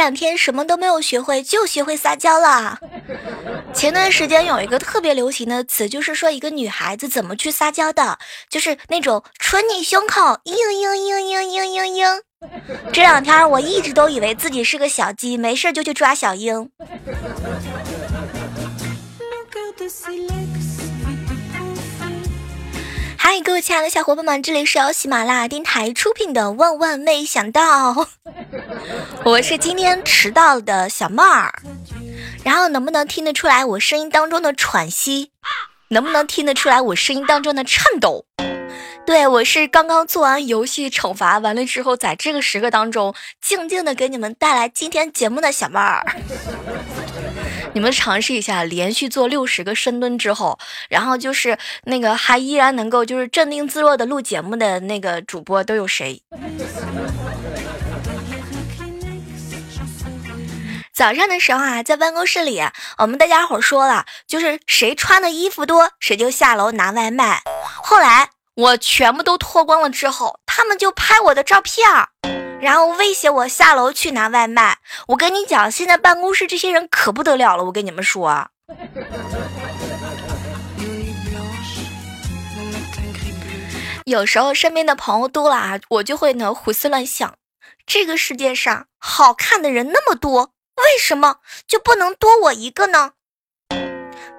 两天什么都没有学会，就学会撒娇了。前段时间有一个特别流行的词，就是说一个女孩子怎么去撒娇的，就是那种捶你胸口，嘤嘤嘤嘤嘤嘤嘤。这两天我一直都以为自己是个小鸡，没事就去抓小鹰。嗨，各位亲爱的小伙伴们，这里是由喜马拉雅电台出品的《万万没想到》，我是今天迟到的小妹儿。然后能不能听得出来我声音当中的喘息？能不能听得出来我声音当中的颤抖？对我是刚刚做完游戏惩罚完了之后，在这个时刻当中静静的给你们带来今天节目的小妹儿。你们尝试一下，连续做六十个深蹲之后，然后就是那个还依然能够就是镇定自若的录节目的那个主播都有谁？早上的时候啊，在办公室里，我们大家伙说了，就是谁穿的衣服多，谁就下楼拿外卖。后来我全部都脱光了之后，他们就拍我的照片。然后威胁我下楼去拿外卖。我跟你讲，现在办公室这些人可不得了了。我跟你们说，有时候身边的朋友多了啊，我就会呢胡思乱想：这个世界上好看的人那么多，为什么就不能多我一个呢？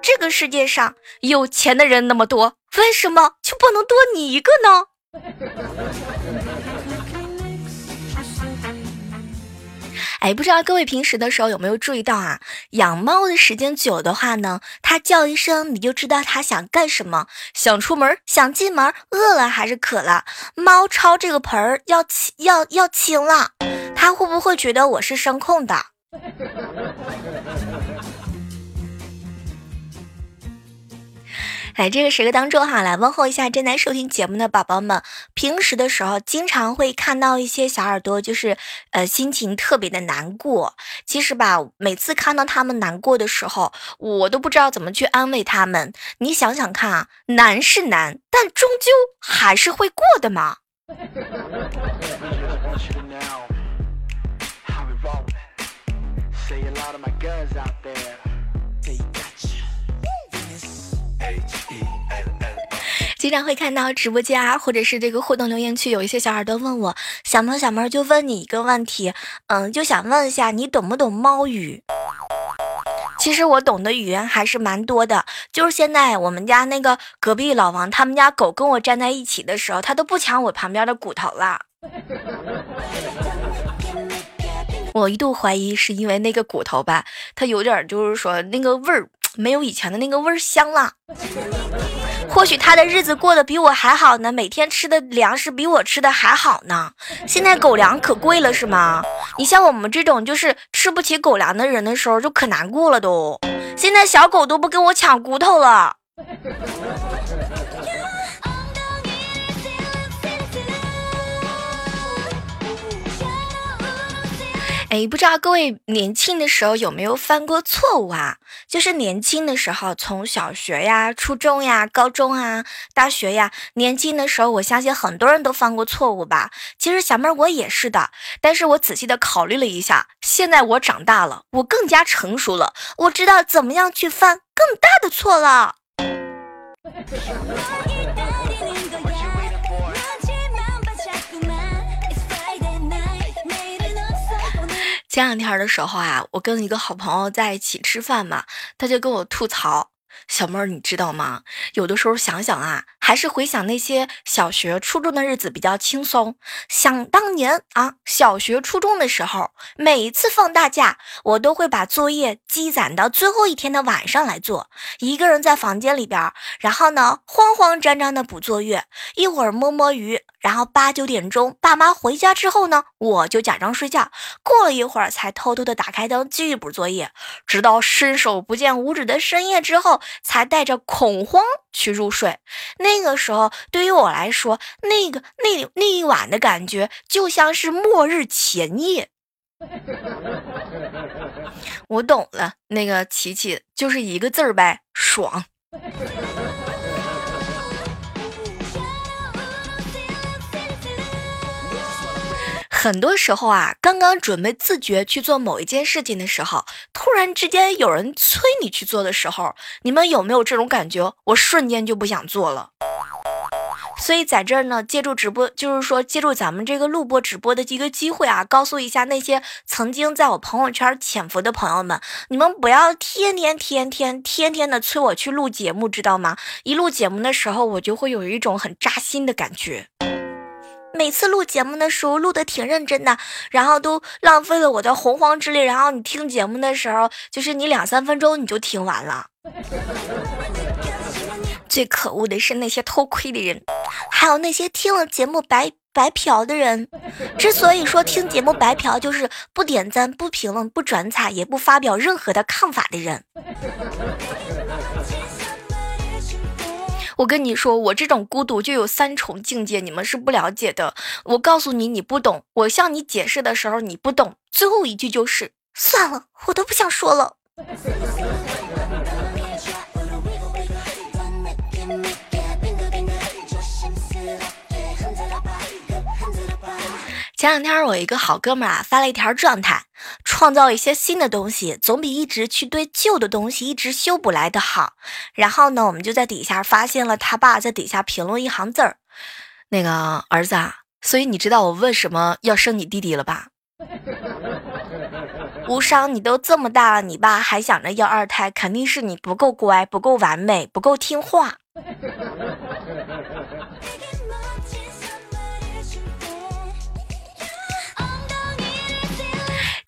这个世界上有钱的人那么多，为什么就不能多你一个呢？哎，不知道各位平时的时候有没有注意到啊？养猫的时间久的话呢，它叫一声你就知道它想干什么，想出门，想进门，饿了还是渴了。猫抄这个盆儿要清要要清了，它会不会觉得我是声控的？来这个时刻当中哈，来问候一下正在收听节目的宝宝们。平时的时候，经常会看到一些小耳朵，就是呃心情特别的难过。其实吧，每次看到他们难过的时候，我都不知道怎么去安慰他们。你想想看啊，难是难，但终究还是会过的嘛。经常会看到直播间啊，或者是这个互动留言区，有一些小耳朵问我，小猫小猫就问你一个问题，嗯，就想问一下你懂不懂猫语？其实我懂的语言还是蛮多的，就是现在我们家那个隔壁老王他们家狗跟我站在一起的时候，它都不抢我旁边的骨头了。我一度怀疑是因为那个骨头吧，它有点就是说那个味儿没有以前的那个味儿香了。或许他的日子过得比我还好呢，每天吃的粮食比我吃的还好呢。现在狗粮可贵了，是吗？你像我们这种就是吃不起狗粮的人的时候，就可难过了都。现在小狗都不跟我抢骨头了。哎，不知道各位年轻的时候有没有犯过错误啊？就是年轻的时候，从小学呀、初中呀、高中啊、大学呀，年轻的时候，我相信很多人都犯过错误吧。其实小妹儿我也是的，但是我仔细的考虑了一下，现在我长大了，我更加成熟了，我知道怎么样去犯更大的错了。前两天的时候啊，我跟一个好朋友在一起吃饭嘛，他就跟我吐槽。小妹儿，你知道吗？有的时候想想啊，还是回想那些小学、初中的日子比较轻松。想当年啊，小学、初中的时候，每一次放大假，我都会把作业积攒到最后一天的晚上来做，一个人在房间里边，然后呢，慌慌张张的补作业，一会儿摸摸鱼，然后八九点钟，爸妈回家之后呢，我就假装睡觉，过了一会儿才偷偷的打开灯继续补作业，直到伸手不见五指的深夜之后。才带着恐慌去入睡，那个时候对于我来说，那个那那一晚的感觉就像是末日前夜。我懂了，那个琪琪就是一个字儿呗，爽。很多时候啊，刚刚准备自觉去做某一件事情的时候，突然之间有人催你去做的时候，你们有没有这种感觉？我瞬间就不想做了。所以在这儿呢，借助直播，就是说借助咱们这个录播直播的一个机会啊，告诉一下那些曾经在我朋友圈潜伏的朋友们，你们不要天天天天天天的催我去录节目，知道吗？一录节目的时候，我就会有一种很扎心的感觉。每次录节目的时候，录的挺认真的，然后都浪费了我的洪荒之力，然后你听节目的时候，就是你两三分钟你就听完了。最可恶的是那些偷窥的人，还有那些听了节目白白嫖的人。之所以说听节目白嫖，就是不点赞、不评论、不转采，也不发表任何的看法的人。我跟你说，我这种孤独就有三重境界，你们是不了解的。我告诉你，你不懂；我向你解释的时候，你不懂。最后一句就是算了，我都不想说了。前两天我一个好哥们啊发了一条状态，创造一些新的东西，总比一直去对旧的东西一直修补来的好。然后呢，我们就在底下发现了他爸在底下评论一行字儿：“那个儿子，啊，所以你知道我为什么要生你弟弟了吧？”无伤，你都这么大了，你爸还想着要二胎，肯定是你不够乖，不够完美，不够听话。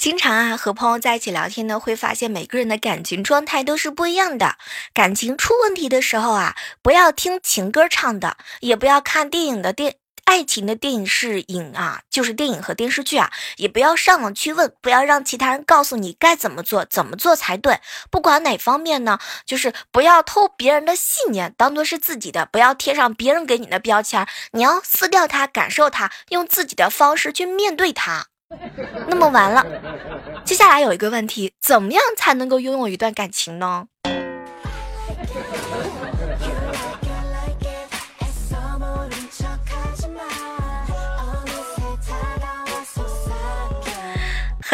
经常啊和朋友在一起聊天呢，会发现每个人的感情状态都是不一样的。感情出问题的时候啊，不要听情歌唱的，也不要看电影的电爱情的电影是影啊，就是电影和电视剧啊，也不要上网去问，不要让其他人告诉你该怎么做，怎么做才对。不管哪方面呢，就是不要偷别人的信念当做是自己的，不要贴上别人给你的标签，你要撕掉它，感受它，用自己的方式去面对它。那么完了，接下来有一个问题，怎么样才能够拥有一段感情呢？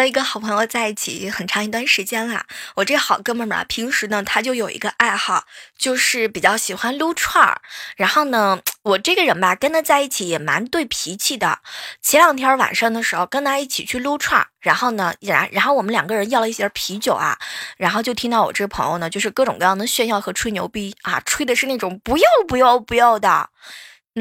和一个好朋友在一起很长一段时间了，我这好哥们儿啊，平时呢他就有一个爱好，就是比较喜欢撸串儿。然后呢，我这个人吧，跟他在一起也蛮对脾气的。前两天晚上的时候，跟他一起去撸串儿，然后呢，然然后我们两个人要了一些啤酒啊，然后就听到我这朋友呢，就是各种各样的炫耀和吹牛逼啊，吹的是那种不要不要不要的。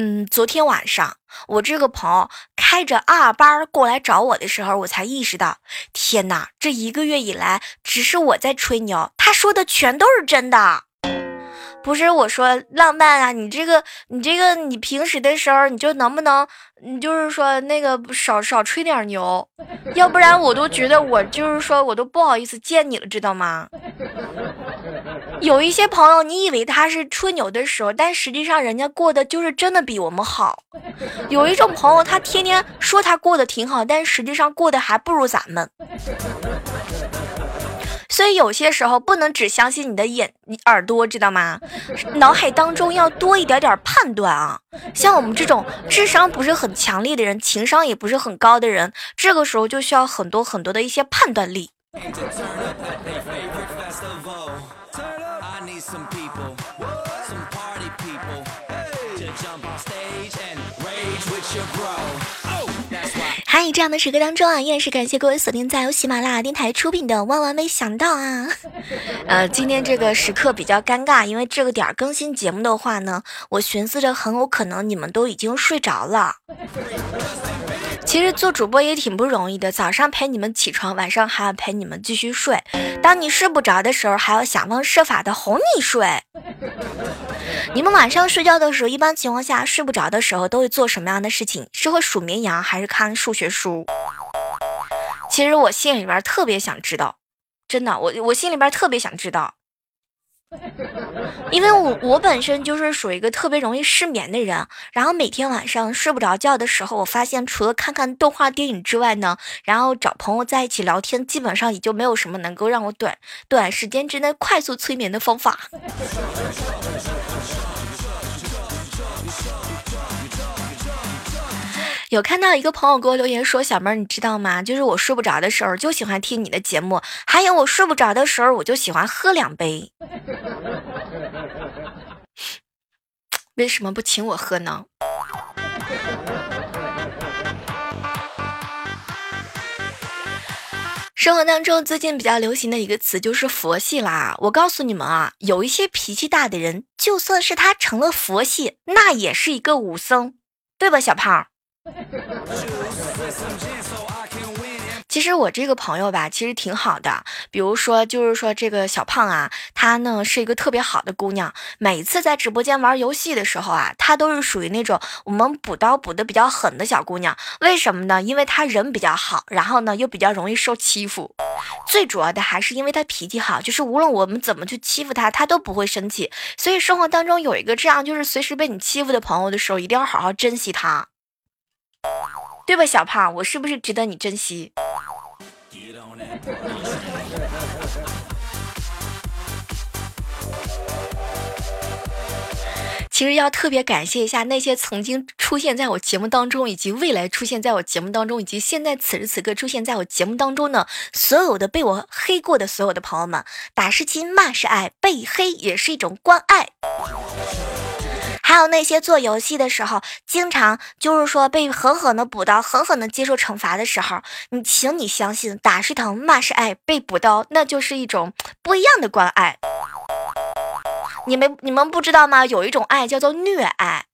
嗯，昨天晚上我这个朋友开着二班过来找我的时候，我才意识到，天哪，这一个月以来只是我在吹牛，他说的全都是真的。不是我说浪漫啊，你这个你这个你平时的时候你就能不能，你就是说那个少少吹点牛，要不然我都觉得我就是说我都不好意思见你了，知道吗？有一些朋友，你以为他是吹牛的时候，但实际上人家过得就是真的比我们好。有一种朋友，他天天说他过得挺好，但实际上过得还不如咱们。所以有些时候不能只相信你的眼、你耳朵，知道吗？脑海当中要多一点点判断啊。像我们这种智商不是很强烈的人，情商也不是很高的人，这个时候就需要很多很多的一些判断力。这样的时刻当中啊，依然是感谢各位锁定在由喜马拉雅电台出品的《万万没想到》啊。呃，今天这个时刻比较尴尬，因为这个点儿更新节目的话呢，我寻思着很有可能你们都已经睡着了。其实做主播也挺不容易的，早上陪你们起床，晚上还要陪你们继续睡。当你睡不着的时候，还要想方设法的哄你睡。你们晚上睡觉的时候，一般情况下睡不着的时候，都会做什么样的事情？是会数绵羊，还是看数学书？其实我心里边特别想知道，真的，我我心里边特别想知道。因为我我本身就是属于一个特别容易失眠的人，然后每天晚上睡不着觉的时候，我发现除了看看动画电影之外呢，然后找朋友在一起聊天，基本上也就没有什么能够让我短短时间之内快速催眠的方法。有看到一个朋友给我留言说：“小妹儿，你知道吗？就是我睡不着的时候就喜欢听你的节目，还有我睡不着的时候我就喜欢喝两杯。为什么不请我喝呢？”生活当中最近比较流行的一个词就是佛系啦。我告诉你们啊，有一些脾气大的人，就算是他成了佛系，那也是一个武僧，对吧，小胖？其实我这个朋友吧，其实挺好的。比如说，就是说这个小胖啊，她呢是一个特别好的姑娘。每次在直播间玩游戏的时候啊，她都是属于那种我们补刀补的比较狠的小姑娘。为什么呢？因为她人比较好，然后呢又比较容易受欺负。最主要的还是因为她脾气好，就是无论我们怎么去欺负她，她都不会生气。所以生活当中有一个这样就是随时被你欺负的朋友的时候，一定要好好珍惜她，对吧，小胖？我是不是值得你珍惜？其实要特别感谢一下那些曾经出现在我节目当中，以及未来出现在我节目当中，以及现在此时此刻出现在我节目当中的所有的被我黑过的所有的朋友们。打是亲，骂是爱，被黑也是一种关爱。还有那些做游戏的时候，经常就是说被狠狠的补刀，狠狠的接受惩罚的时候，你请你相信，打是疼，骂是爱，被补刀那就是一种不一样的关爱。你们你们不知道吗？有一种爱叫做虐爱，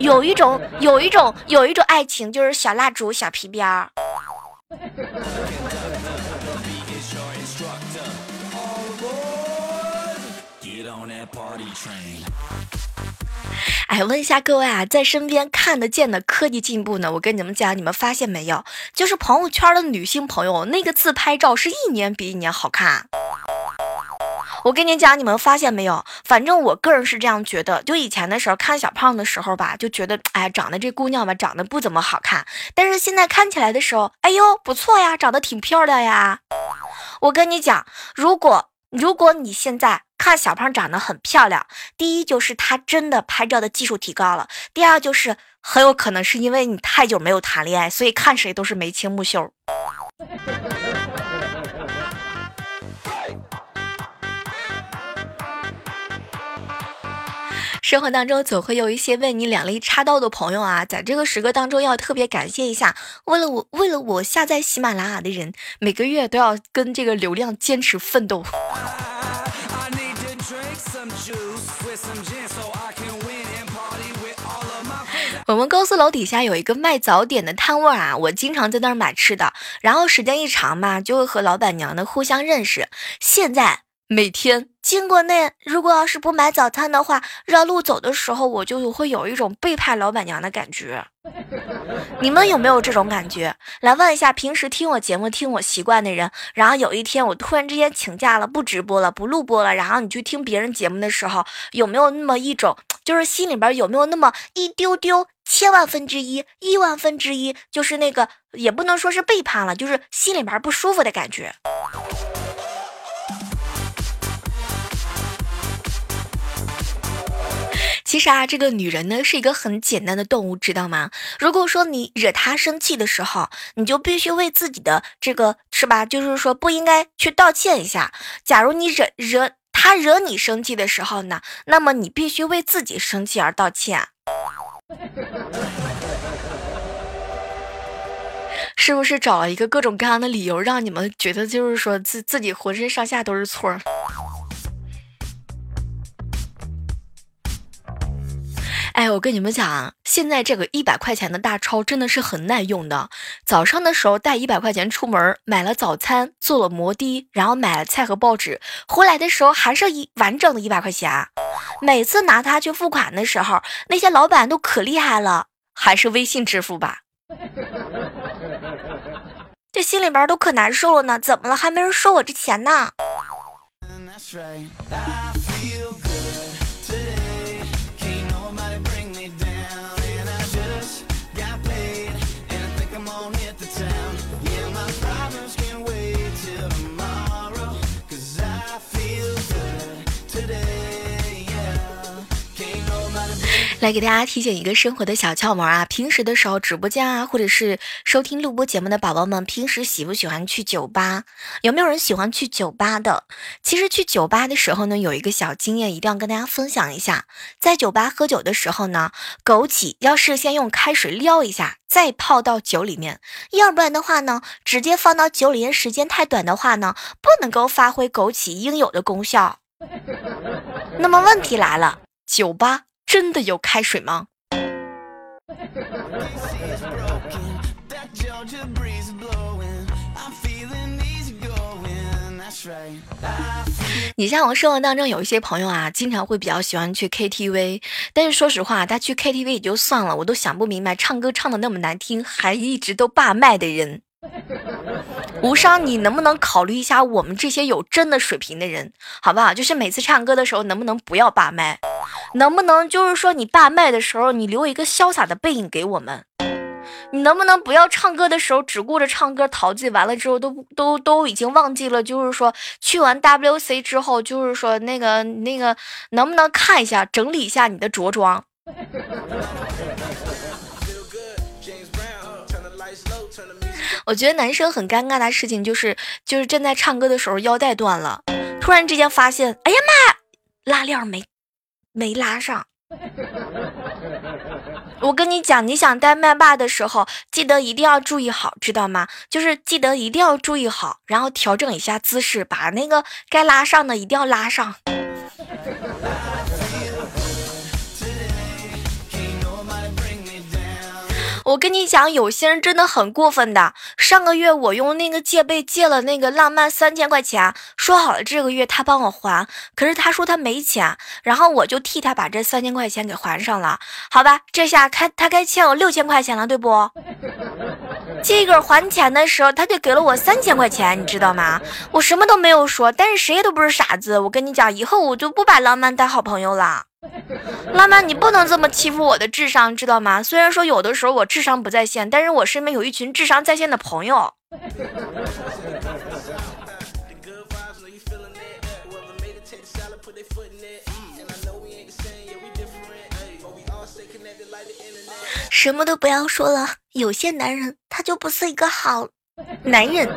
有一种有一种有一种爱情就是小蜡烛、小皮鞭儿。哎，问一下各位啊，在身边看得见的科技进步呢？我跟你们讲，你们发现没有？就是朋友圈的女性朋友，那个自拍照是一年比一年好看。我跟你讲，你们发现没有？反正我个人是这样觉得。就以前的时候看小胖的时候吧，就觉得哎，长得这姑娘吧，长得不怎么好看。但是现在看起来的时候，哎呦，不错呀，长得挺漂亮呀。我跟你讲，如果如果你现在看小胖长得很漂亮，第一就是他真的拍照的技术提高了，第二就是很有可能是因为你太久没有谈恋爱，所以看谁都是眉清目秀。生活当中总会有一些为你两肋插刀的朋友啊，在这个时刻当中要特别感谢一下，为了我为了我下载喜马拉雅的人，每个月都要跟这个流量坚持奋斗。我们公司楼底下有一个卖早点的摊位啊，我经常在那儿买吃的，然后时间一长嘛，就会和老板娘呢互相认识。现在。每天经过那，如果要是不买早餐的话，绕路走的时候，我就会有一种背叛老板娘的感觉。你们有没有这种感觉？来问一下，平时听我节目听我习惯的人，然后有一天我突然之间请假了，不直播了，不录播了，然后你去听别人节目的时候，有没有那么一种，就是心里边有没有那么一丢丢，千万分之一，亿万分之一，就是那个也不能说是背叛了，就是心里边不舒服的感觉。其实啊，这个女人呢是一个很简单的动物，知道吗？如果说你惹她生气的时候，你就必须为自己的这个是吧？就是说不应该去道歉一下。假如你惹惹她惹你生气的时候呢，那么你必须为自己生气而道歉。是不是找了一个各种各样的理由，让你们觉得就是说自自己浑身上下都是错？哎，我跟你们讲啊，现在这个一百块钱的大钞真的是很耐用的。早上的时候带一百块钱出门，买了早餐，坐了摩的，然后买了菜和报纸，回来的时候还剩一完整的一百块钱。每次拿它去付款的时候，那些老板都可厉害了，还是微信支付吧。这心里边都可难受了呢，怎么了？还没人收我这钱呢？来给大家提醒一个生活的小窍门啊！平时的时候，直播间啊，或者是收听录播节目的宝宝们，平时喜不喜欢去酒吧？有没有人喜欢去酒吧的？其实去酒吧的时候呢，有一个小经验，一定要跟大家分享一下。在酒吧喝酒的时候呢，枸杞要事先用开水撩一下，再泡到酒里面，要不然的话呢，直接放到酒里面时间太短的话呢，不能够发挥枸杞应有的功效。那么问题来了，酒吧。真的有开水吗？你像我生活当中有一些朋友啊，经常会比较喜欢去 KTV，但是说实话，他去 KTV 也就算了，我都想不明白，唱歌唱的那么难听，还一直都霸麦的人。无伤，你能不能考虑一下我们这些有真的水平的人，好不好？就是每次唱歌的时候，能不能不要霸麦？能不能就是说你霸麦的时候，你留一个潇洒的背影给我们？你能不能不要唱歌的时候只顾着唱歌陶醉？完了之后都都都已经忘记了，就是说去完 WC 之后，就是说那个那个，能不能看一下整理一下你的着装？我觉得男生很尴尬的事情就是，就是正在唱歌的时候腰带断了，突然之间发现，哎呀妈，拉链没没拉上。我跟你讲，你想带麦霸的时候，记得一定要注意好，知道吗？就是记得一定要注意好，然后调整一下姿势，把那个该拉上的一定要拉上。我跟你讲，有些人真的很过分的。上个月我用那个借呗借了那个浪漫三千块钱，说好了这个月他帮我还，可是他说他没钱，然后我就替他把这三千块钱给还上了。好吧，这下他他该欠我六千块钱了，对不？这个还钱的时候，他就给了我三千块钱，你知道吗？我什么都没有说，但是谁都不是傻子。我跟你讲，以后我就不把浪漫当好朋友了。妈妈，你不能这么欺负我的智商，知道吗？虽然说有的时候我智商不在线，但是我身边有一群智商在线的朋友。什么都不要说了，有些男人他就不是一个好男人。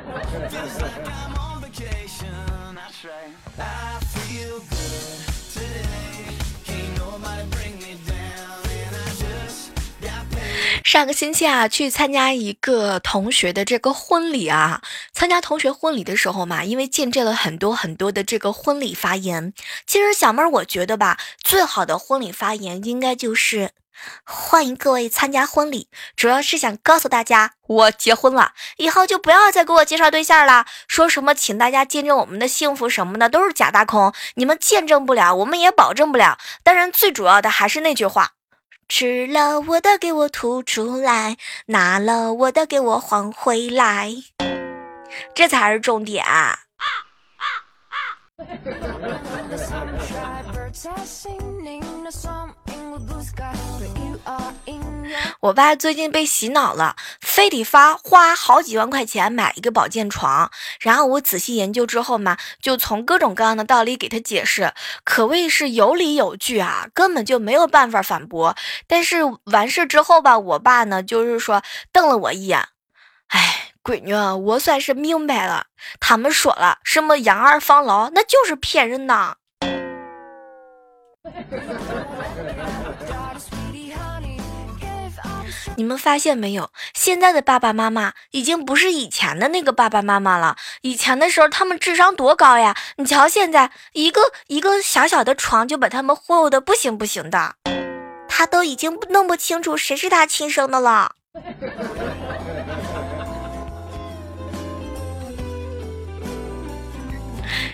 上个星期啊，去参加一个同学的这个婚礼啊。参加同学婚礼的时候嘛，因为见证了很多很多的这个婚礼发言。其实小妹儿，我觉得吧，最好的婚礼发言应该就是欢迎各位参加婚礼，主要是想告诉大家，我结婚了，以后就不要再给我介绍对象了。说什么请大家见证我们的幸福什么的，都是假大空。你们见证不了，我们也保证不了。当然，最主要的还是那句话。吃了我的给我吐出来，拿了我的给我还回来，这才是重点。啊。啊啊啊我爸最近被洗脑了，非得发花好几万块钱买一个保健床。然后我仔细研究之后嘛，就从各种各样的道理给他解释，可谓是有理有据啊，根本就没有办法反驳。但是完事之后吧，我爸呢就是说瞪了我一眼，哎，闺女，我算是明白了，他们说了什么养儿防老，那就是骗人的。你们发现没有？现在的爸爸妈妈已经不是以前的那个爸爸妈妈了。以前的时候，他们智商多高呀！你瞧，现在一个一个小小的床就把他们忽悠的不行不行的，他都已经弄不清楚谁是他亲生的了。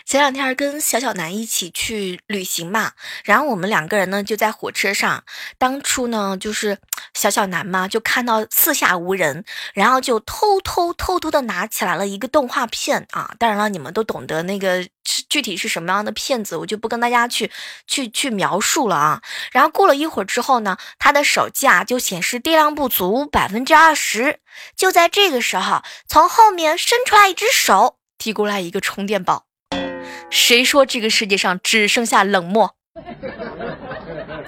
前两天跟小小南一起去旅行嘛，然后我们两个人呢就在火车上。当初呢就是小小南嘛，就看到四下无人，然后就偷偷偷偷的拿起来了一个动画片啊。当然了，你们都懂得那个具体是什么样的片子，我就不跟大家去去去描述了啊。然后过了一会儿之后呢，他的手机啊就显示电量不足百分之二十。就在这个时候，从后面伸出来一只手，递过来一个充电宝。谁说这个世界上只剩下冷漠？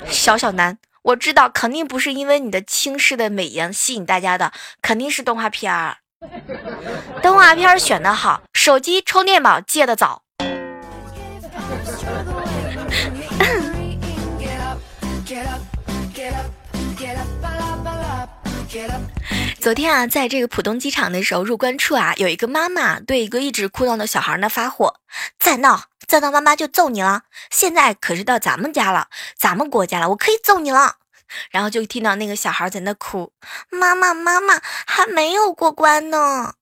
小小南，我知道，肯定不是因为你的轻视的美颜吸引大家的，肯定是动画片儿。动画片选的好，手机充电宝借的早。昨天啊，在这个浦东机场的时候，入关处啊，有一个妈妈对一个一直哭闹的小孩呢发火：“再闹，再闹，妈妈就揍你了！现在可是到咱们家了，咱们国家了，我可以揍你了。”然后就听到那个小孩在那哭：“妈妈，妈妈，还没有过关呢。”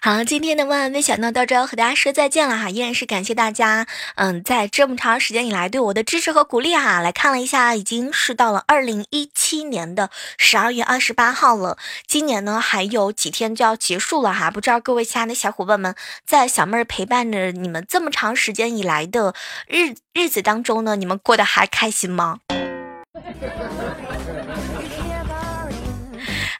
好，今天的万万没想到到这要和大家说再见了哈，依然是感谢大家，嗯，在这么长时间以来对我的支持和鼓励哈。来看了一下，已经是到了二零一七年的十二月二十八号了，今年呢还有几天就要结束了哈，不知道各位亲爱的小伙伴们，在小妹儿陪伴着你们这么长时间以来的日日子当中呢，你们过得还开心吗？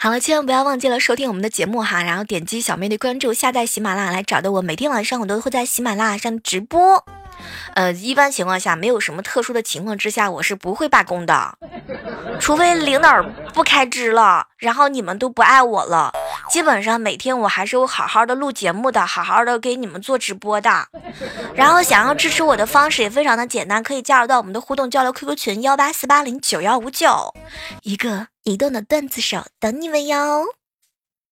好了，千万不要忘记了收听我们的节目哈，然后点击小妹的关注，下载喜马拉雅来找到我。每天晚上我都会在喜马拉雅上直播。呃，一般情况下，没有什么特殊的情况之下，我是不会罢工的，除非领导不开支了，然后你们都不爱我了。基本上每天我还是会好好的录节目的，好好的给你们做直播的。然后想要支持我的方式也非常的简单，可以加入到我们的互动交流 QQ 群幺八四八零九幺五九，一个移动的段子手等你们哟。